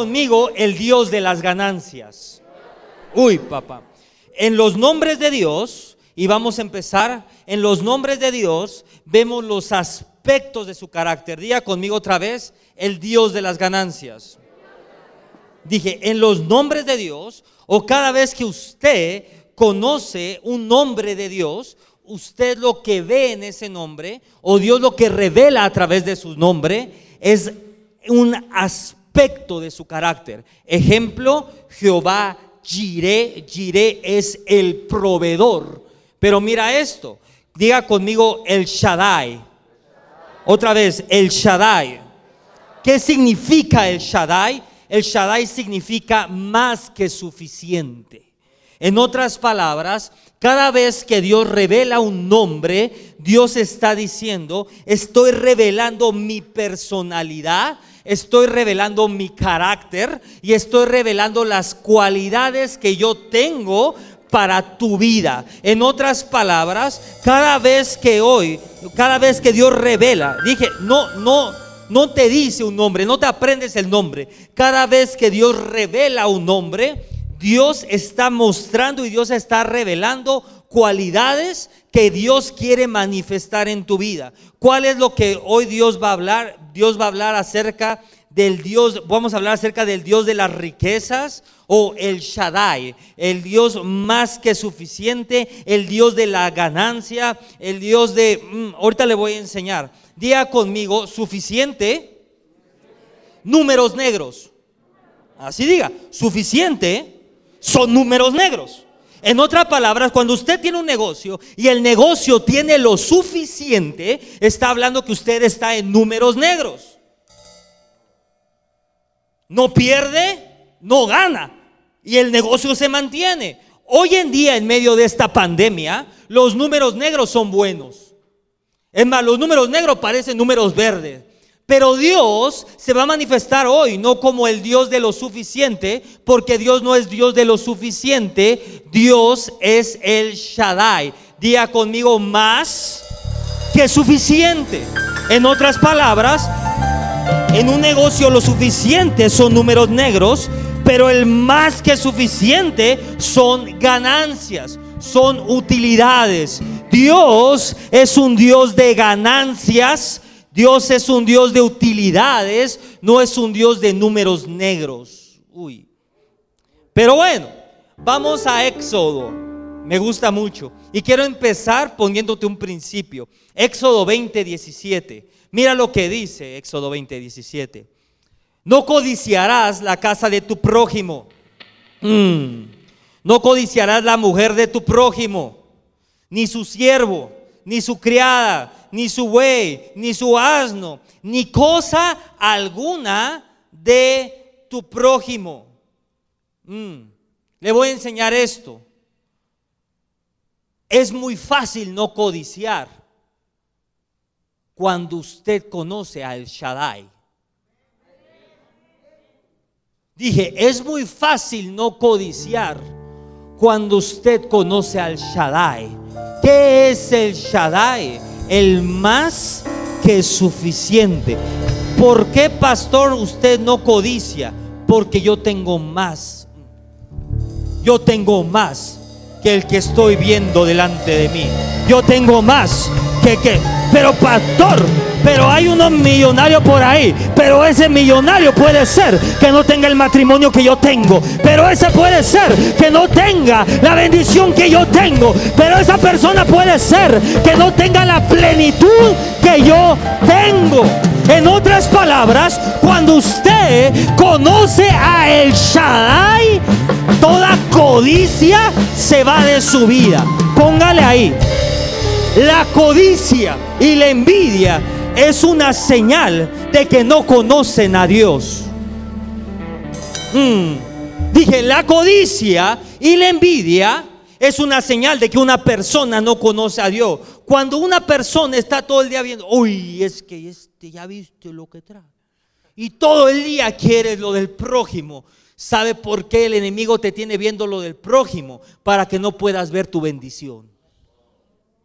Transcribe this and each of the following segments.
conmigo el Dios de las ganancias. Uy, papá. En los nombres de Dios, y vamos a empezar, en los nombres de Dios vemos los aspectos de su carácter. Diga conmigo otra vez, el Dios de las ganancias. Dije, en los nombres de Dios, o cada vez que usted conoce un nombre de Dios, usted lo que ve en ese nombre, o Dios lo que revela a través de su nombre, es un aspecto de su carácter. Ejemplo, Jehová Jireh, Jireh es el proveedor. Pero mira esto, diga conmigo el Shaddai. Otra vez, el Shaddai. ¿Qué significa el Shaddai? El Shaddai significa más que suficiente. En otras palabras, cada vez que Dios revela un nombre, Dios está diciendo, estoy revelando mi personalidad, estoy revelando mi carácter y estoy revelando las cualidades que yo tengo para tu vida. En otras palabras, cada vez que hoy, cada vez que Dios revela, dije, no, no, no te dice un nombre, no te aprendes el nombre. Cada vez que Dios revela un nombre, Dios está mostrando y Dios está revelando cualidades que Dios quiere manifestar en tu vida. ¿Cuál es lo que hoy Dios va a hablar? Dios va a hablar acerca del Dios, vamos a hablar acerca del Dios de las riquezas o el Shaddai, el Dios más que suficiente, el Dios de la ganancia, el Dios de, mm, ahorita le voy a enseñar, diga conmigo, suficiente, números negros. Así diga, suficiente son números negros. En otras palabras, cuando usted tiene un negocio y el negocio tiene lo suficiente, está hablando que usted está en números negros. No pierde, no gana. Y el negocio se mantiene. Hoy en día, en medio de esta pandemia, los números negros son buenos. Es más, los números negros parecen números verdes. Pero Dios se va a manifestar hoy, no como el Dios de lo suficiente, porque Dios no es Dios de lo suficiente, Dios es el Shaddai. Día conmigo más que suficiente. En otras palabras, en un negocio lo suficiente son números negros, pero el más que suficiente son ganancias, son utilidades. Dios es un Dios de ganancias Dios es un Dios de utilidades, no es un Dios de números negros. Uy. Pero bueno, vamos a Éxodo. Me gusta mucho. Y quiero empezar poniéndote un principio. Éxodo 20, 17. Mira lo que dice Éxodo 20, 17. No codiciarás la casa de tu prójimo. Mm. No codiciarás la mujer de tu prójimo, ni su siervo, ni su criada ni su buey, ni su asno, ni cosa alguna de tu prójimo. Mm. Le voy a enseñar esto. Es muy fácil no codiciar cuando usted conoce al Shaddai. Dije, es muy fácil no codiciar cuando usted conoce al Shaddai. ¿Qué es el Shaddai? El más que suficiente. ¿Por qué, pastor, usted no codicia? Porque yo tengo más. Yo tengo más que el que estoy viendo delante de mí. Yo tengo más que que. Pero pastor, pero hay unos millonarios por ahí. Pero ese millonario puede ser que no tenga el matrimonio que yo tengo. Pero ese puede ser que no tenga la bendición que yo tengo. Pero esa persona puede ser que no tenga la plenitud que yo tengo. En otras palabras, cuando usted conoce a El Shaddai, toda codicia se va de su vida. Póngale ahí. La codicia y la envidia es una señal de que no conocen a Dios. Mm. Dije, la codicia y la envidia es una señal de que una persona no conoce a Dios. Cuando una persona está todo el día viendo, uy, es que este ya viste lo que trae. Y todo el día quiere lo del prójimo. ¿Sabe por qué el enemigo te tiene viendo lo del prójimo? Para que no puedas ver tu bendición.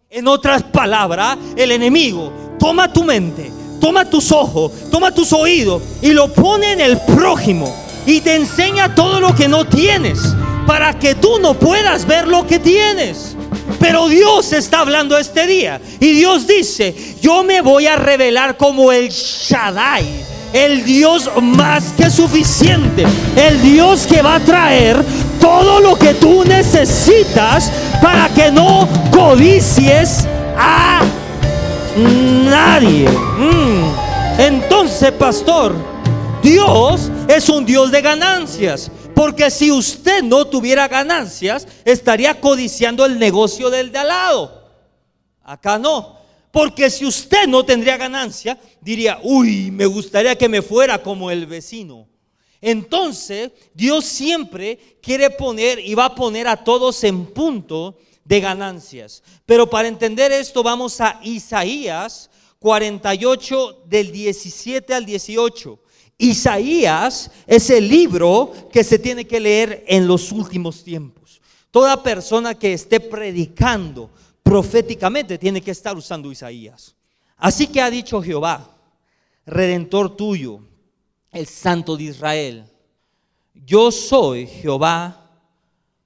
En otras palabras, el enemigo toma tu mente, toma tus ojos, toma tus oídos y lo pone en el prójimo y te enseña todo lo que no tienes para que tú no puedas ver lo que tienes. Pero Dios está hablando este día y Dios dice, yo me voy a revelar como el Shaddai, el Dios más que suficiente, el Dios que va a traer todo lo que tú necesitas para que no codicies a nadie. Mm. Entonces, pastor, Dios es un Dios de ganancias. Porque si usted no tuviera ganancias, estaría codiciando el negocio del de al lado. Acá no. Porque si usted no tendría ganancia, diría, uy, me gustaría que me fuera como el vecino. Entonces, Dios siempre quiere poner y va a poner a todos en punto de ganancias. Pero para entender esto, vamos a Isaías 48 del 17 al 18. Isaías es el libro que se tiene que leer en los últimos tiempos. Toda persona que esté predicando proféticamente tiene que estar usando Isaías. Así que ha dicho Jehová, redentor tuyo, el Santo de Israel, yo soy Jehová,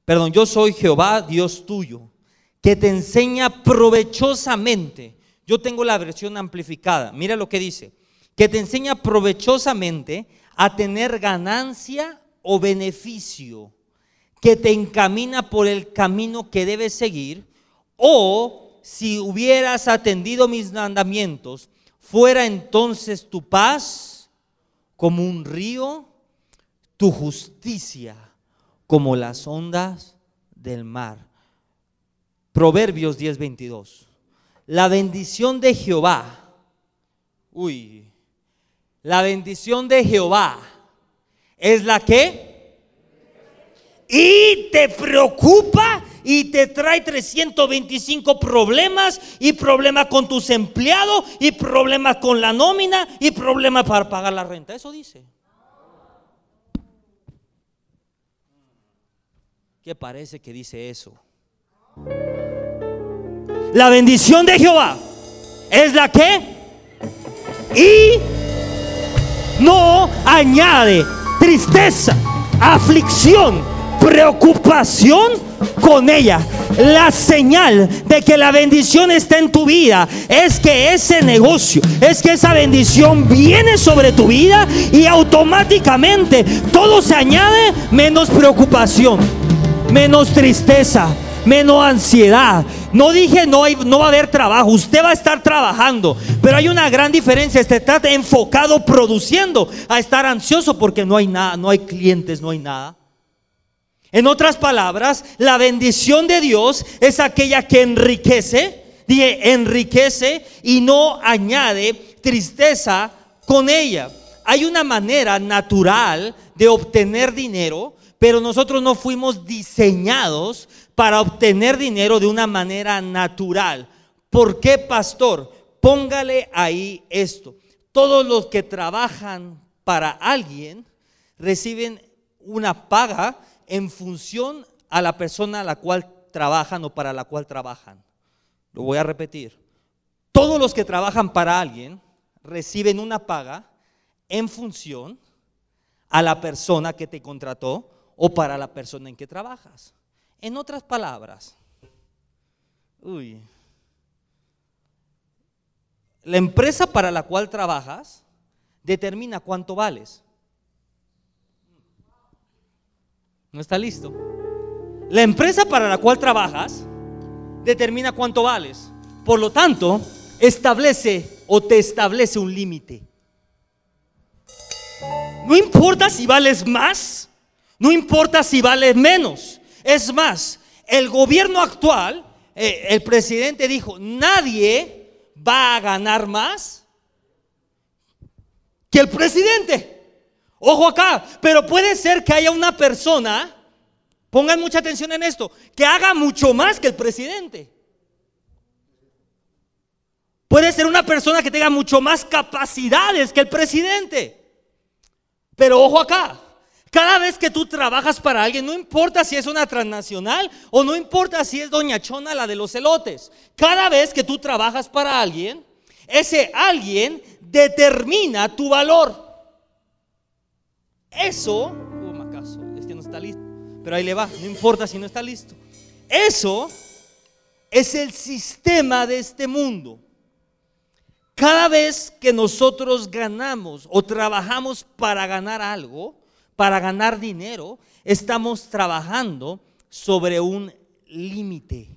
perdón, yo soy Jehová, Dios tuyo, que te enseña provechosamente. Yo tengo la versión amplificada. Mira lo que dice que te enseña provechosamente a tener ganancia o beneficio, que te encamina por el camino que debes seguir, o si hubieras atendido mis mandamientos, fuera entonces tu paz como un río, tu justicia como las ondas del mar. Proverbios 10:22. La bendición de Jehová, uy, la bendición de Jehová es la que y te preocupa y te trae 325 problemas y problemas con tus empleados y problemas con la nómina y problemas para pagar la renta. Eso dice. ¿Qué parece que dice eso? La bendición de Jehová es la que y no añade tristeza, aflicción, preocupación con ella. La señal de que la bendición está en tu vida es que ese negocio, es que esa bendición viene sobre tu vida y automáticamente todo se añade menos preocupación, menos tristeza, menos ansiedad, no dije no, hay, no va a haber trabajo, usted va a estar trabajando, pero hay una gran diferencia, este está enfocado produciendo a estar ansioso porque no hay nada, no hay clientes, no hay nada. En otras palabras, la bendición de Dios es aquella que enriquece, dije, enriquece y no añade tristeza con ella. Hay una manera natural de obtener dinero, pero nosotros no fuimos diseñados para obtener dinero de una manera natural. ¿Por qué, pastor? Póngale ahí esto. Todos los que trabajan para alguien reciben una paga en función a la persona a la cual trabajan o para la cual trabajan. Lo voy a repetir. Todos los que trabajan para alguien reciben una paga en función a la persona que te contrató o para la persona en que trabajas. En otras palabras, uy, la empresa para la cual trabajas determina cuánto vales. ¿No está listo? La empresa para la cual trabajas determina cuánto vales. Por lo tanto, establece o te establece un límite. No importa si vales más, no importa si vales menos. Es más, el gobierno actual, eh, el presidente dijo, nadie va a ganar más que el presidente. Ojo acá, pero puede ser que haya una persona, pongan mucha atención en esto, que haga mucho más que el presidente. Puede ser una persona que tenga mucho más capacidades que el presidente. Pero ojo acá, cada vez que tú trabajas para alguien, no importa si es una transnacional o no importa si es Doña Chona la de los elotes, cada vez que tú trabajas para alguien, ese alguien determina tu valor. Eso está listo. Pero ahí le va, no importa si no está listo. Eso es el sistema de este mundo. Cada vez que nosotros ganamos o trabajamos para ganar algo, para ganar dinero, estamos trabajando sobre un límite.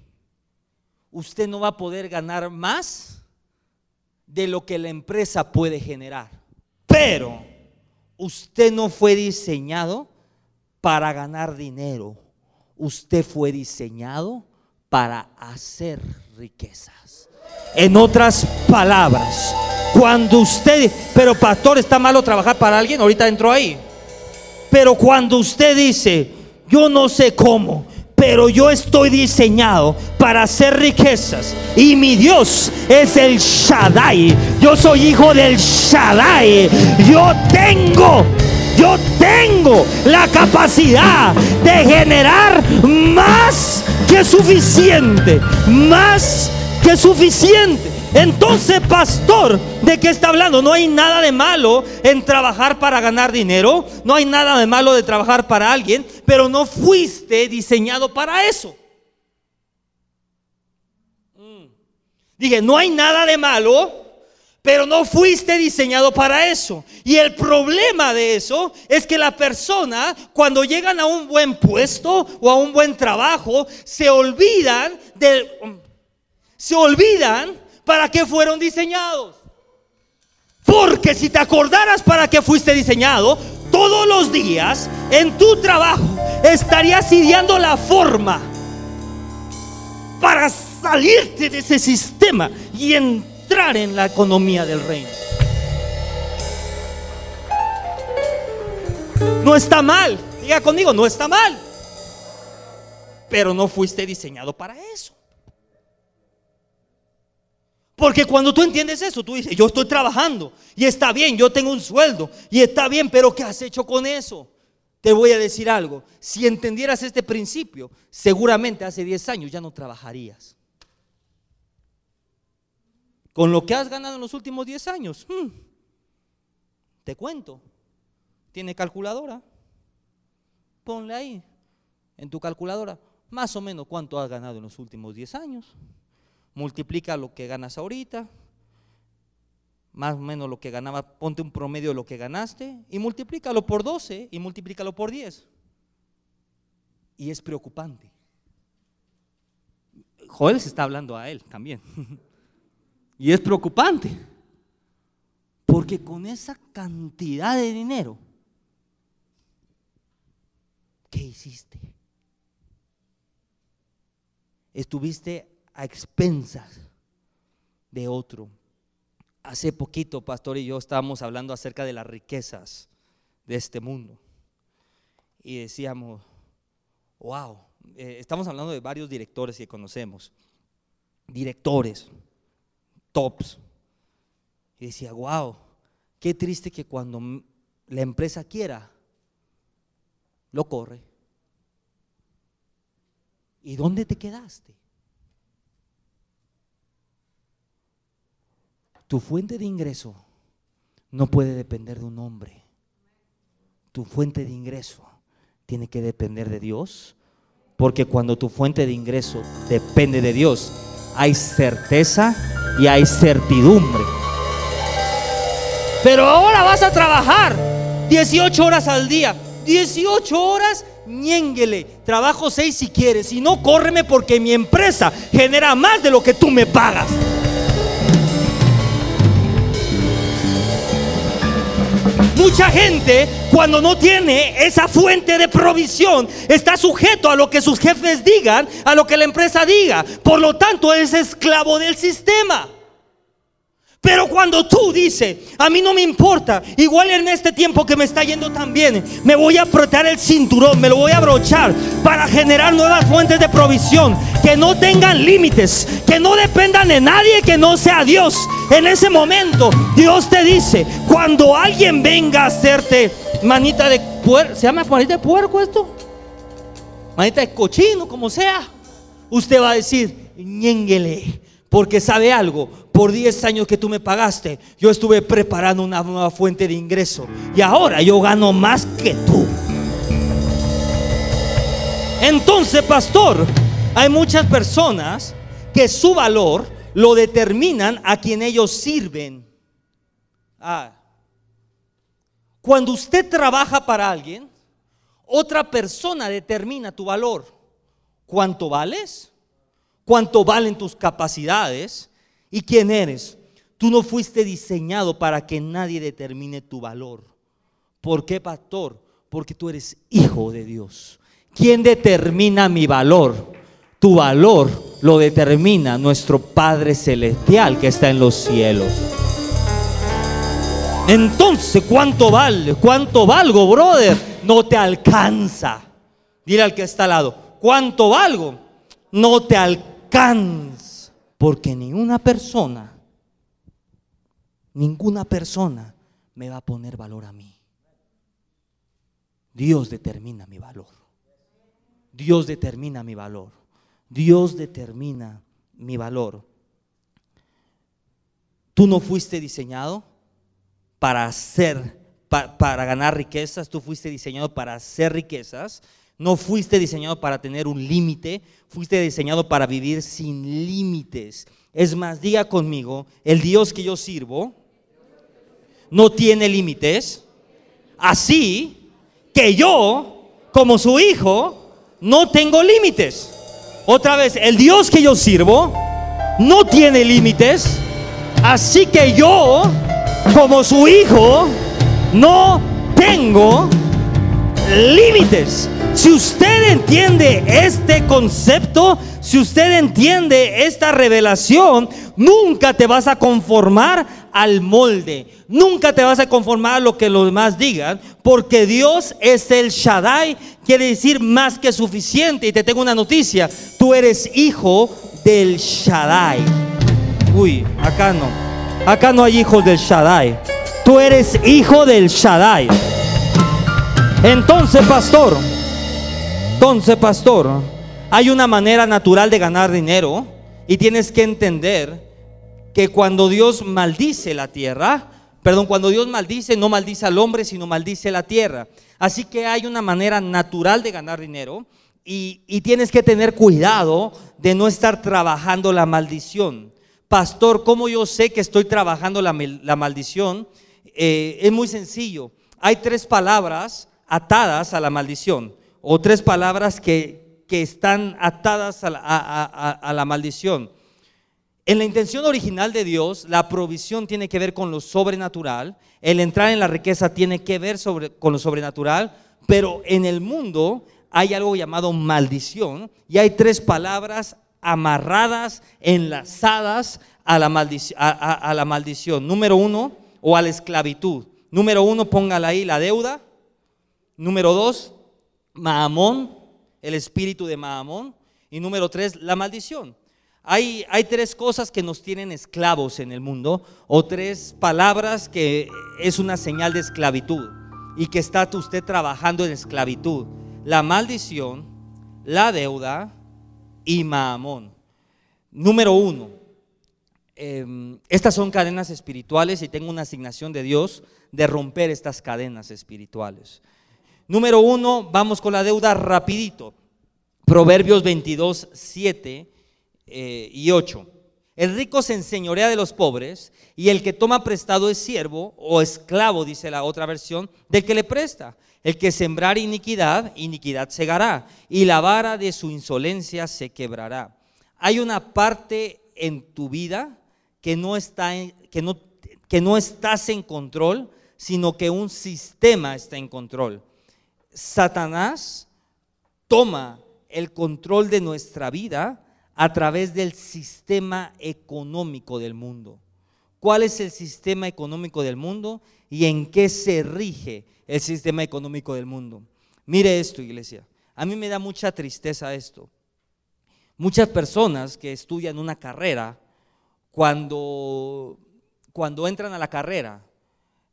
Usted no va a poder ganar más de lo que la empresa puede generar. Pero usted no fue diseñado para ganar dinero. Usted fue diseñado para hacer riquezas. En otras palabras, cuando usted, pero pastor, está malo trabajar para alguien, ahorita entró ahí. Pero cuando usted dice, yo no sé cómo, pero yo estoy diseñado para hacer riquezas. Y mi Dios es el Shaddai. Yo soy hijo del Shaddai. Yo tengo, yo tengo la capacidad de generar más que suficiente. Más que suficiente. Entonces, pastor, ¿de qué está hablando? No hay nada de malo en trabajar para ganar dinero, no hay nada de malo de trabajar para alguien, pero no fuiste diseñado para eso. Mm. Dije, no hay nada de malo, pero no fuiste diseñado para eso. Y el problema de eso es que la persona, cuando llegan a un buen puesto o a un buen trabajo, se olvidan del... Se olvidan para qué fueron diseñados. Porque si te acordaras para qué fuiste diseñado, todos los días en tu trabajo estarías ideando la forma para salirte de ese sistema y entrar en la economía del reino. No está mal, diga conmigo, no está mal. Pero no fuiste diseñado para eso. Porque cuando tú entiendes eso, tú dices, yo estoy trabajando y está bien, yo tengo un sueldo y está bien, pero ¿qué has hecho con eso? Te voy a decir algo, si entendieras este principio, seguramente hace 10 años ya no trabajarías. Con lo que has ganado en los últimos 10 años, hmm, te cuento, tiene calculadora, ponle ahí en tu calculadora más o menos cuánto has ganado en los últimos 10 años multiplica lo que ganas ahorita, más o menos lo que ganaba, ponte un promedio de lo que ganaste y multiplícalo por 12 y multiplícalo por 10. Y es preocupante. Joel se está hablando a él también. y es preocupante. Porque con esa cantidad de dinero, ¿qué hiciste? Estuviste a expensas de otro. Hace poquito, pastor y yo estábamos hablando acerca de las riquezas de este mundo. Y decíamos, wow, eh, estamos hablando de varios directores que conocemos, directores, tops. Y decía, wow, qué triste que cuando la empresa quiera, lo corre. ¿Y dónde te quedaste? Tu fuente de ingreso no puede depender de un hombre. Tu fuente de ingreso tiene que depender de Dios. Porque cuando tu fuente de ingreso depende de Dios, hay certeza y hay certidumbre. Pero ahora vas a trabajar 18 horas al día. 18 horas, ñénguele. Trabajo 6 si quieres. Si no, córreme porque mi empresa genera más de lo que tú me pagas. Mucha gente cuando no tiene esa fuente de provisión está sujeto a lo que sus jefes digan, a lo que la empresa diga. Por lo tanto es esclavo del sistema. Pero cuando tú dices, a mí no me importa, igual en este tiempo que me está yendo tan bien, me voy a apretar el cinturón, me lo voy a abrochar para generar nuevas fuentes de provisión, que no tengan límites, que no dependan de nadie que no sea Dios. En ese momento, Dios te dice, cuando alguien venga a hacerte manita de puerco, ¿se llama manita de puerco esto? Manita de cochino, como sea. Usted va a decir, ñénguele porque sabe algo, por 10 años que tú me pagaste, yo estuve preparando una nueva fuente de ingreso. Y ahora yo gano más que tú. Entonces, pastor, hay muchas personas que su valor lo determinan a quien ellos sirven. Ah. Cuando usted trabaja para alguien, otra persona determina tu valor. ¿Cuánto vales? ¿Cuánto valen tus capacidades? ¿Y quién eres? Tú no fuiste diseñado para que nadie determine tu valor. ¿Por qué, pastor? Porque tú eres hijo de Dios. ¿Quién determina mi valor? Tu valor lo determina nuestro Padre Celestial que está en los cielos. Entonces, ¿cuánto vale? ¿Cuánto valgo, brother? No te alcanza. Dile al que está al lado, ¿cuánto valgo? No te alcanza. Porque ni una persona, ninguna persona me va a poner valor a mí. Dios determina mi valor. Dios determina mi valor. Dios determina mi valor. Tú no fuiste diseñado para hacer, para ganar riquezas, tú fuiste diseñado para hacer riquezas. No fuiste diseñado para tener un límite, fuiste diseñado para vivir sin límites. Es más, diga conmigo, el Dios que yo sirvo no tiene límites. Así que yo, como su hijo, no tengo límites. Otra vez, el Dios que yo sirvo no tiene límites. Así que yo, como su hijo, no tengo límites. Si usted entiende este concepto, si usted entiende esta revelación, nunca te vas a conformar al molde. Nunca te vas a conformar a lo que los demás digan, porque Dios es el Shaddai, quiere decir más que suficiente. Y te tengo una noticia, tú eres hijo del Shaddai. Uy, acá no. Acá no hay hijos del Shaddai. Tú eres hijo del Shaddai. Entonces, pastor, entonces, pastor, hay una manera natural de ganar dinero y tienes que entender que cuando Dios maldice la tierra, perdón, cuando Dios maldice, no maldice al hombre, sino maldice la tierra. Así que hay una manera natural de ganar dinero y, tienes que tener cuidado de no estar trabajando la maldición. Pastor, ¿cómo yo sé que estoy trabajando la, maldición? Eh, es muy sencillo. Hay tres palabras atadas a la maldición o tres palabras que, están atadas a la, maldición. En la intención original de Dios, la provisión tiene que ver con lo sobrenatural, el entrar en la riqueza tiene que ver sobre, con lo sobrenatural, pero en el mundo hay algo llamado maldición y hay tres palabras amarradas, enlazadas a la, a la maldición. Número uno, o a la esclavitud. Número uno, póngala ahí, la deuda. Número dos, Mahamón, el espíritu de Mahamón. Y número tres, la maldición. Hay, hay, tres cosas que nos tienen esclavos en el mundo, o tres palabras que es una señal de esclavitud y que está usted trabajando en esclavitud. La maldición, la deuda y Mahamón. Número uno, em, estas son cadenas espirituales y tengo una asignación de Dios de romper estas cadenas espirituales. Número uno, vamos con la deuda rapidito. Proverbios 22, 7 eh, y 8. El rico se enseñorea de los pobres y el que toma prestado es siervo o esclavo, dice la otra versión, del que le presta. El que sembrar iniquidad, iniquidad segará y la vara de su insolencia se quebrará. Hay una parte en tu vida que no, está que no, que no estás en control, sino que un sistema está en control. Satanás toma el control de nuestra vida a través del sistema económico del mundo. ¿Cuál es el sistema económico del mundo y en qué se rige el sistema económico del mundo? Mire esto, iglesia. A mí me da mucha tristeza esto. Muchas personas que estudian una carrera, cuando, cuando entran a la carrera,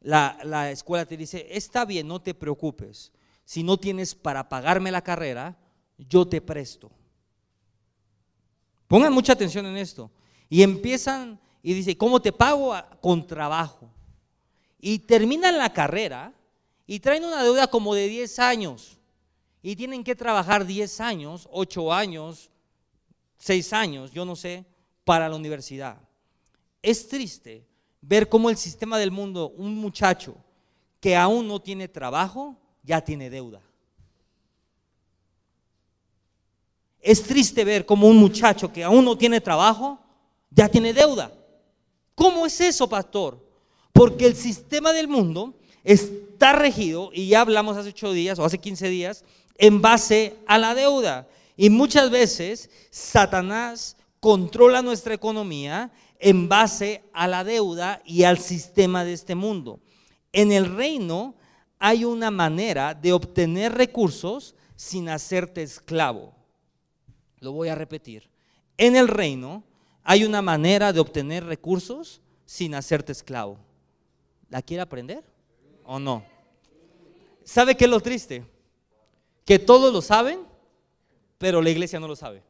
la, la escuela te dice, está bien, no te preocupes si no tienes para pagarme la carrera, yo te presto. Pongan mucha atención en esto. Y empiezan y dice, ¿cómo te pago? Con trabajo. Y terminan la carrera y traen una deuda como de 10 años. y tienen que trabajar 10 años, 8 años, 6 años, yo no sé, para la universidad. Es triste ver cómo el sistema del mundo, un muchacho que aún no tiene trabajo, ya tiene deuda. Es triste ver cómo un muchacho que aún no tiene trabajo, ya tiene deuda. ¿Cómo es eso, pastor? Porque el sistema del mundo está regido, y ya hablamos hace ocho días o hace 15 días, en base a la deuda. Y muchas veces Satanás controla nuestra economía en base a la deuda y al sistema de este mundo. En el reino hay una manera de obtener recursos sin hacerte esclavo. Lo voy a repetir. En el reino hay una manera de obtener recursos sin hacerte esclavo. ¿La quiere aprender o no? ¿Sabe qué es lo triste? Que todos lo saben, pero la iglesia no lo sabe.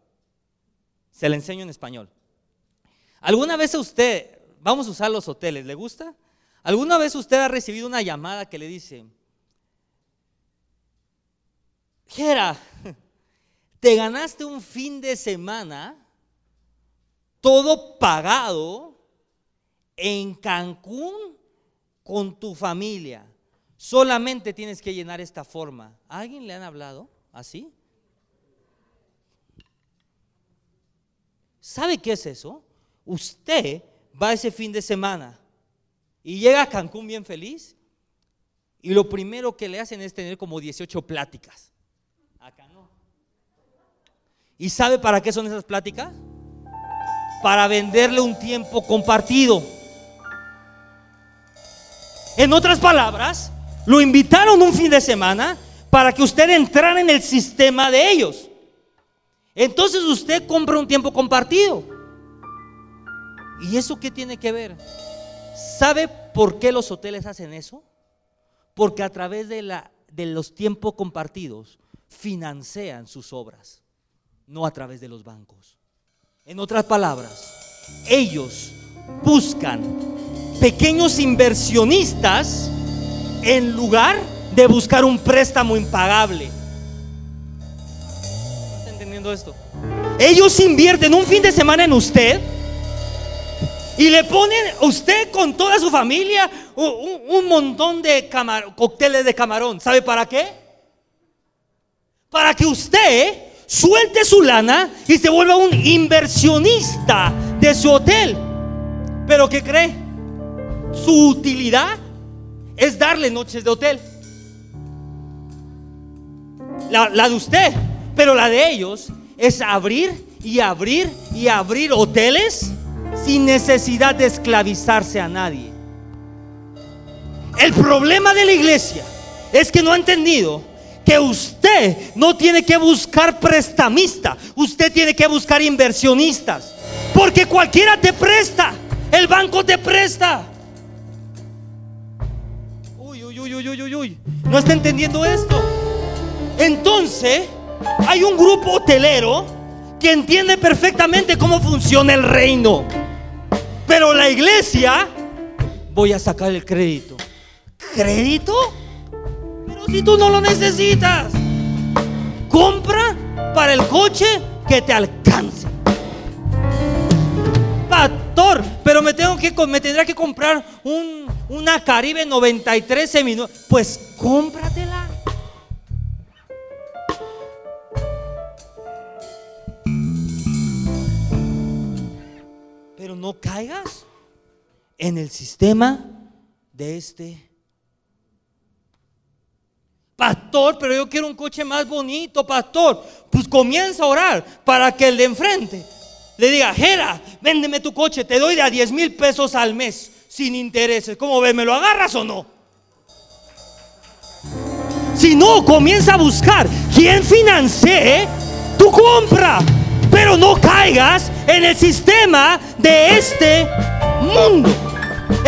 Se le enseño en español. ¿Alguna vez usted, vamos a usar los hoteles, ¿le gusta? ¿Alguna vez usted ha recibido una llamada que le dice, Jera, te ganaste un fin de semana todo pagado en Cancún con tu familia. Solamente tienes que llenar esta forma. ¿A alguien le han hablado así? ¿Sabe qué es eso? Usted va ese fin de semana y llega a Cancún bien feliz y lo primero que le hacen es tener como 18 pláticas. ¿Y sabe para qué son esas pláticas? Para venderle un tiempo compartido. En otras palabras, lo invitaron un fin de semana para que usted entrara en el sistema de ellos. Entonces usted compra un tiempo compartido. ¿Y eso qué tiene que ver? ¿Sabe por qué los hoteles hacen eso? Porque a través de, la, de los tiempos compartidos financian sus obras, no a través de los bancos. En otras palabras, ellos buscan pequeños inversionistas en lugar de buscar un préstamo impagable. ¿Está entendiendo esto? Ellos invierten un fin de semana en usted y le ponen usted con toda su familia un, montón de cócteles de camarón. ¿Sabe para qué? Para que usted suelte su lana y se vuelva un inversionista de su hotel. Pero ¿qué cree? Su utilidad es darle noches de hotel. La, la, de usted, pero la de ellos es abrir y abrir y abrir hoteles sin necesidad de esclavizarse a nadie. El problema de la iglesia es que no ha entendido que usted no tiene que buscar prestamista, usted tiene que buscar inversionistas, porque cualquiera te presta, el banco te presta. uy, uy, uy, uy, No está entendiendo esto. Entonces, hay un grupo hotelero que entiende perfectamente cómo funciona el reino. Pero la iglesia, voy a sacar el crédito. ¿Crédito? Si tú no lo necesitas, compra para el coche que te alcance. Pastor, pero me tengo que me tendrá que comprar un una Caribe 93 seminuevos. Pues cómpratela. Pero no caigas en el sistema de este. Pastor, pero yo quiero un coche más bonito, pastor. Pues comienza a orar para que el de enfrente le diga, Jera, véndeme tu coche, te doy de a 10 mil pesos al mes sin intereses. ¿Cómo ves? ¿Me lo agarras o no? Si no, comienza a buscar quién financie tu compra. Pero no caigas en el sistema de este mundo.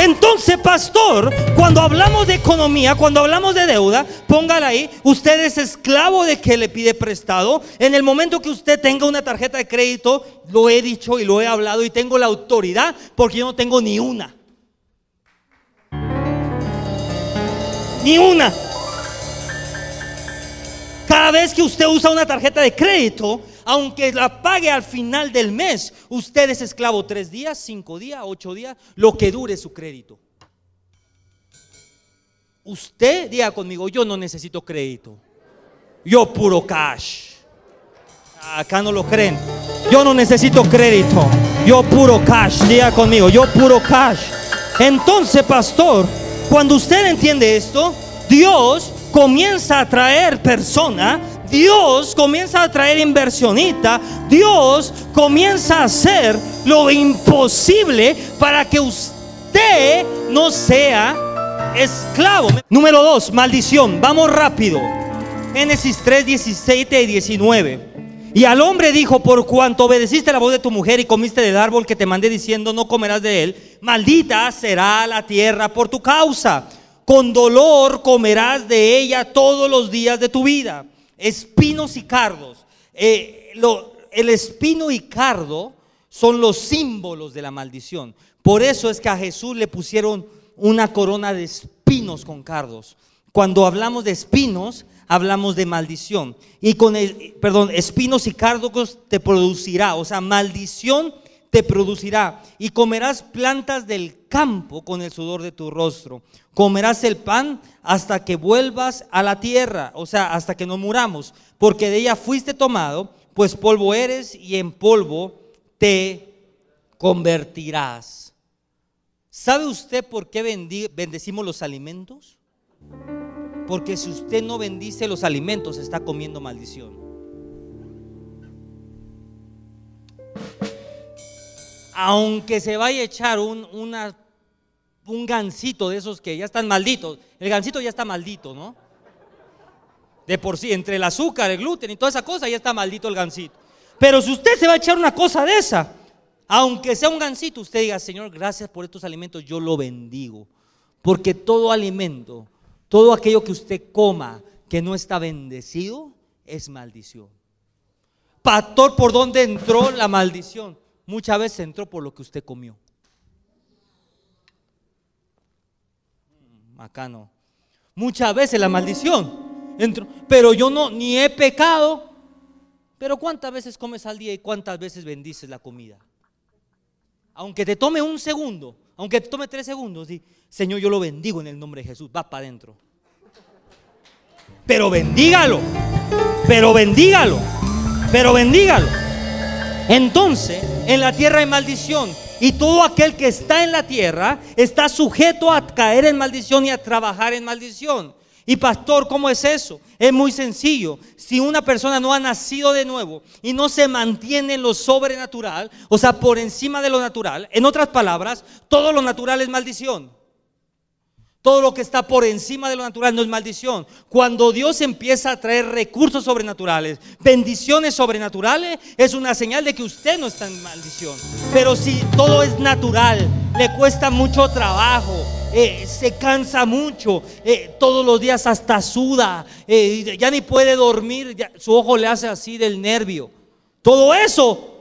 Entonces, pastor, cuando hablamos de economía, cuando hablamos de deuda, póngala ahí, usted es esclavo de que le pide prestado. En el momento que usted tenga una tarjeta de crédito, lo he dicho y lo he hablado y tengo la autoridad porque yo no tengo ni una. Ni una. Cada vez que usted usa una tarjeta de crédito, aunque la pague al final del mes, usted es esclavo tres días, cinco días, ocho días, lo que dure su crédito. Usted diga conmigo, yo no necesito crédito. Yo puro cash. Acá no lo creen. Yo no necesito crédito. Yo puro cash. Diga conmigo, yo puro cash. Entonces, pastor, cuando usted entiende esto, Dios comienza a traer persona, Dios comienza a traer inversionista, Dios comienza a hacer lo imposible para que usted no sea esclavo. Número dos, maldición. Vamos rápido. Génesis 3, 17 y 19. Y al hombre dijo, por cuanto obedeciste la voz de tu mujer y comiste del árbol que te mandé diciendo, no comerás de él, maldita será la tierra por tu causa con dolor comerás de ella todos los días de tu vida. Espinos y cardos. Eh, el espino y cardo son los símbolos de la maldición. Por eso es que a Jesús le pusieron una corona de espinos con cardos. Cuando hablamos de espinos, hablamos de maldición. Y con el, perdón, espinos y cardos te producirá, o sea, maldición te producirá. Y comerás plantas del campo con el sudor de tu rostro. Comerás el pan hasta que vuelvas a la tierra, o sea, hasta que no muramos, porque de ella fuiste tomado, pues polvo eres y en polvo te convertirás. ¿Sabe usted por qué bendecimos los alimentos? Porque si usted no bendice los alimentos, está comiendo maldición. Aunque se vaya a echar un, un gansito de esos que ya están malditos, el gansito ya está maldito, ¿no? De por sí, entre el azúcar, el gluten y toda esa cosa, ya está maldito el gansito. Pero si usted se va a echar una cosa de esa, aunque sea un gansito, usted diga, Señor, gracias por estos alimentos, yo lo bendigo. Porque todo alimento, todo aquello que usted coma que no está bendecido, es maldición. Pastor, ¿por dónde entró la maldición? Muchas veces entró por lo que usted comió. Mm, acá no. Muchas veces la maldición entró, pero yo no, ni he pecado. Pero ¿cuántas veces comes al día y cuántas veces bendices la comida? Aunque te tome un segundo, aunque te tome tres segundos, di, Señor, yo lo bendigo en el nombre de Jesús, va para adentro. Pero bendígalo, pero bendígalo, pero bendígalo. Entonces, en la tierra hay maldición. Y todo aquel que está en la tierra está sujeto a caer en maldición y a trabajar en maldición. Y pastor, ¿cómo es eso? Es muy sencillo. Si una persona no ha nacido de nuevo y no se mantiene en lo sobrenatural, o sea, por encima de lo natural, en otras palabras, todo lo natural es maldición. Todo lo que está por encima de lo natural no es maldición. Cuando Dios empieza a traer recursos sobrenaturales, bendiciones sobrenaturales, es una señal de que usted no está en maldición. Pero si todo es natural, le cuesta mucho trabajo, eh, se cansa mucho, eh, todos los días hasta suda, eh, ya ni puede dormir, su ojo le hace así del nervio. Todo eso,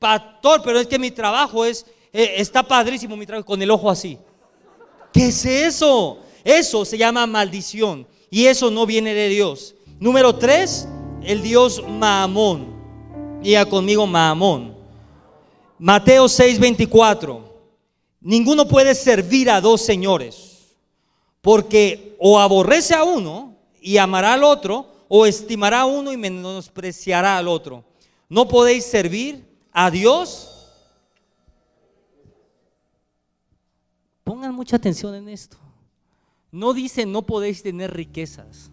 pastor, pero es que mi trabajo es, está padrísimo mi trabajo con el ojo así. ¿Qué es eso? Eso se llama maldición y eso no viene de Dios. Número tres, el Dios Maamón. Diga conmigo Maamón. Mateo 6:24. Ninguno puede servir a dos señores, porque o aborrece a uno y amará al otro, o estimará a uno y menospreciará al otro. No podéis servir a Dios Pongan mucha atención en esto. No dice no podéis tener riquezas.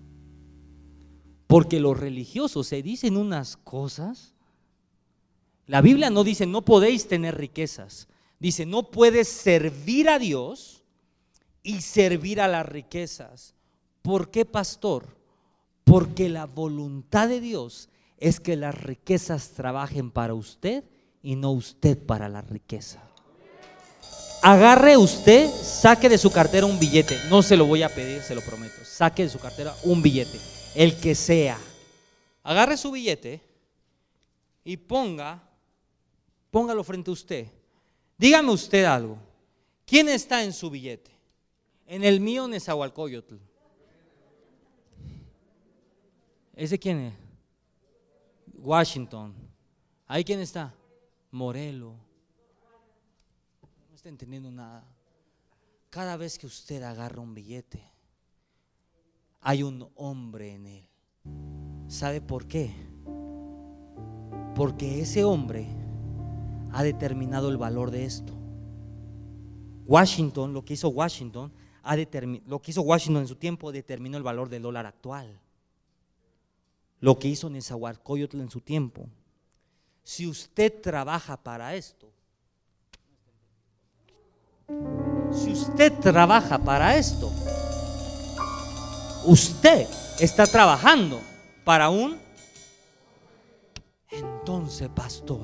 Porque los religiosos se dicen unas cosas. La Biblia no dice no podéis tener riquezas. Dice no puedes servir a Dios y servir a las riquezas. ¿Por qué, pastor? Porque la voluntad de Dios es que las riquezas trabajen para usted y no usted para la riqueza. Agarre usted, saque de su cartera un billete. No se lo voy a pedir, se lo prometo. Saque de su cartera un billete, el que sea. Agarre su billete y ponga, póngalo frente a usted. Dígame usted algo. ¿Quién está en su billete? En el mío, Nezahualcóyotl. ¿Ese quién es? Washington. ¿Ahí quién está? Morelo. Está entendiendo nada. Cada vez que usted agarra un billete, hay un hombre en él. ¿Sabe por qué? Porque ese hombre ha determinado el valor de esto. Washington, lo que hizo Washington, ha lo que hizo Washington en su tiempo determinó el valor del dólar actual. Lo que hizo Nezahualcóyotl en su tiempo. Si usted trabaja para esto, si usted trabaja para esto, usted está trabajando para un... Entonces, pastor,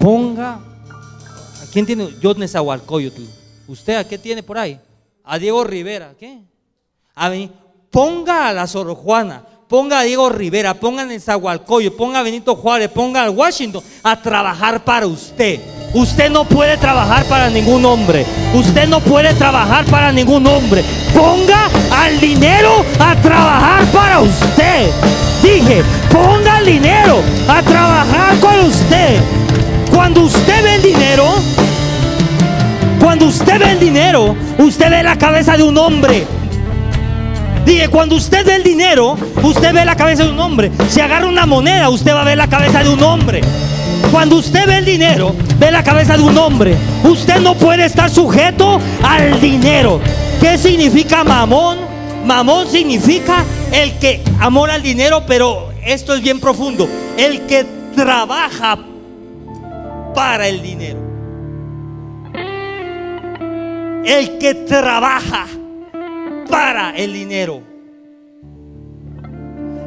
ponga... ¿A quién tiene? Yo Nezahualcóyotl. ¿Usted a qué tiene por ahí? A Diego Rivera. ¿Qué? A mí. Ponga a la Sor Juana. Ponga a Diego Rivera. Ponga a Nezahualcóyotl. Ponga a Benito Juárez. Ponga a Washington a trabajar para usted. Usted no puede trabajar para ningún hombre. Usted no puede trabajar para ningún hombre. Ponga al dinero a trabajar para usted. Dije, ponga el dinero a trabajar con usted. Cuando usted ve el dinero, cuando usted ve el dinero, usted ve la cabeza de un hombre. Dije, cuando usted ve el dinero, usted ve la cabeza de un hombre. Si agarra una moneda, usted va a ver la cabeza de un hombre. Cuando usted ve el dinero, ve la cabeza de un hombre. Usted no puede estar sujeto al dinero. ¿Qué significa mamón? Mamón significa el que amor al dinero, pero esto es bien profundo. El que trabaja para el dinero. El que trabaja para el dinero.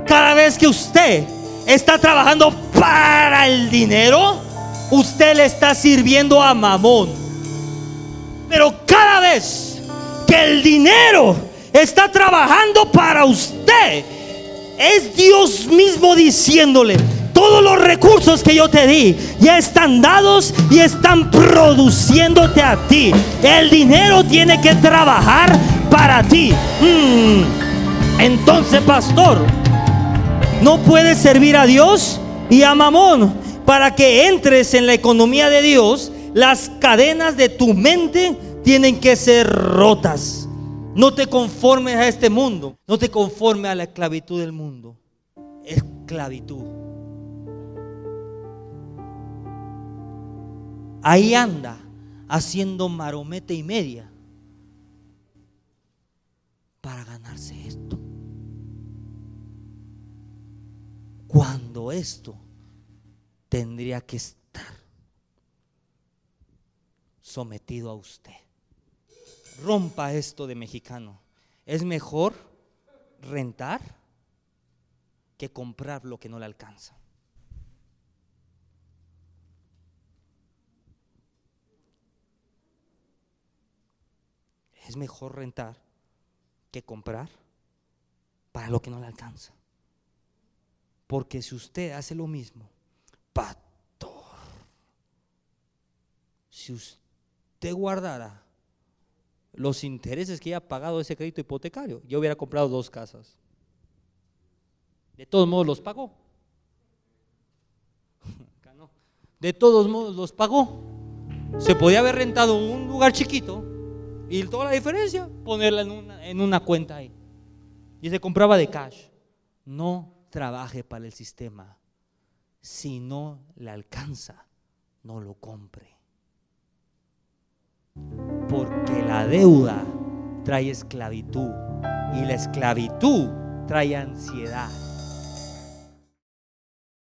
Cada vez que usted está trabajando para el dinero, usted le está sirviendo a Mamón. Pero cada vez que el dinero está trabajando para usted, es Dios mismo diciéndole, todos los recursos que yo te di ya están dados y están produciéndote a ti. El dinero tiene que trabajar para ti. Mm. Entonces, pastor, no puedes servir a Dios y a Mamón. Para que entres en la economía de Dios, las cadenas de tu mente tienen que ser rotas. No te conformes a este mundo. No te conformes a la esclavitud del mundo. Esclavitud. Ahí anda haciendo maromete y media para ganarse esto. Cuando esto tendría que estar sometido a usted. Rompa esto de mexicano. Es mejor rentar que comprar lo que no le alcanza. Es mejor rentar que comprar para lo que no le alcanza. Porque si usted hace lo mismo, si usted guardara los intereses que haya pagado ese crédito hipotecario, yo hubiera comprado dos casas. De todos modos los pagó. De todos modos los pagó. Se podía haber rentado un lugar chiquito y toda la diferencia, ponerla en una, en una cuenta ahí. Y se compraba de cash. No trabaje para el sistema. Si no le alcanza, no lo compre. Porque la deuda trae esclavitud y la esclavitud trae ansiedad.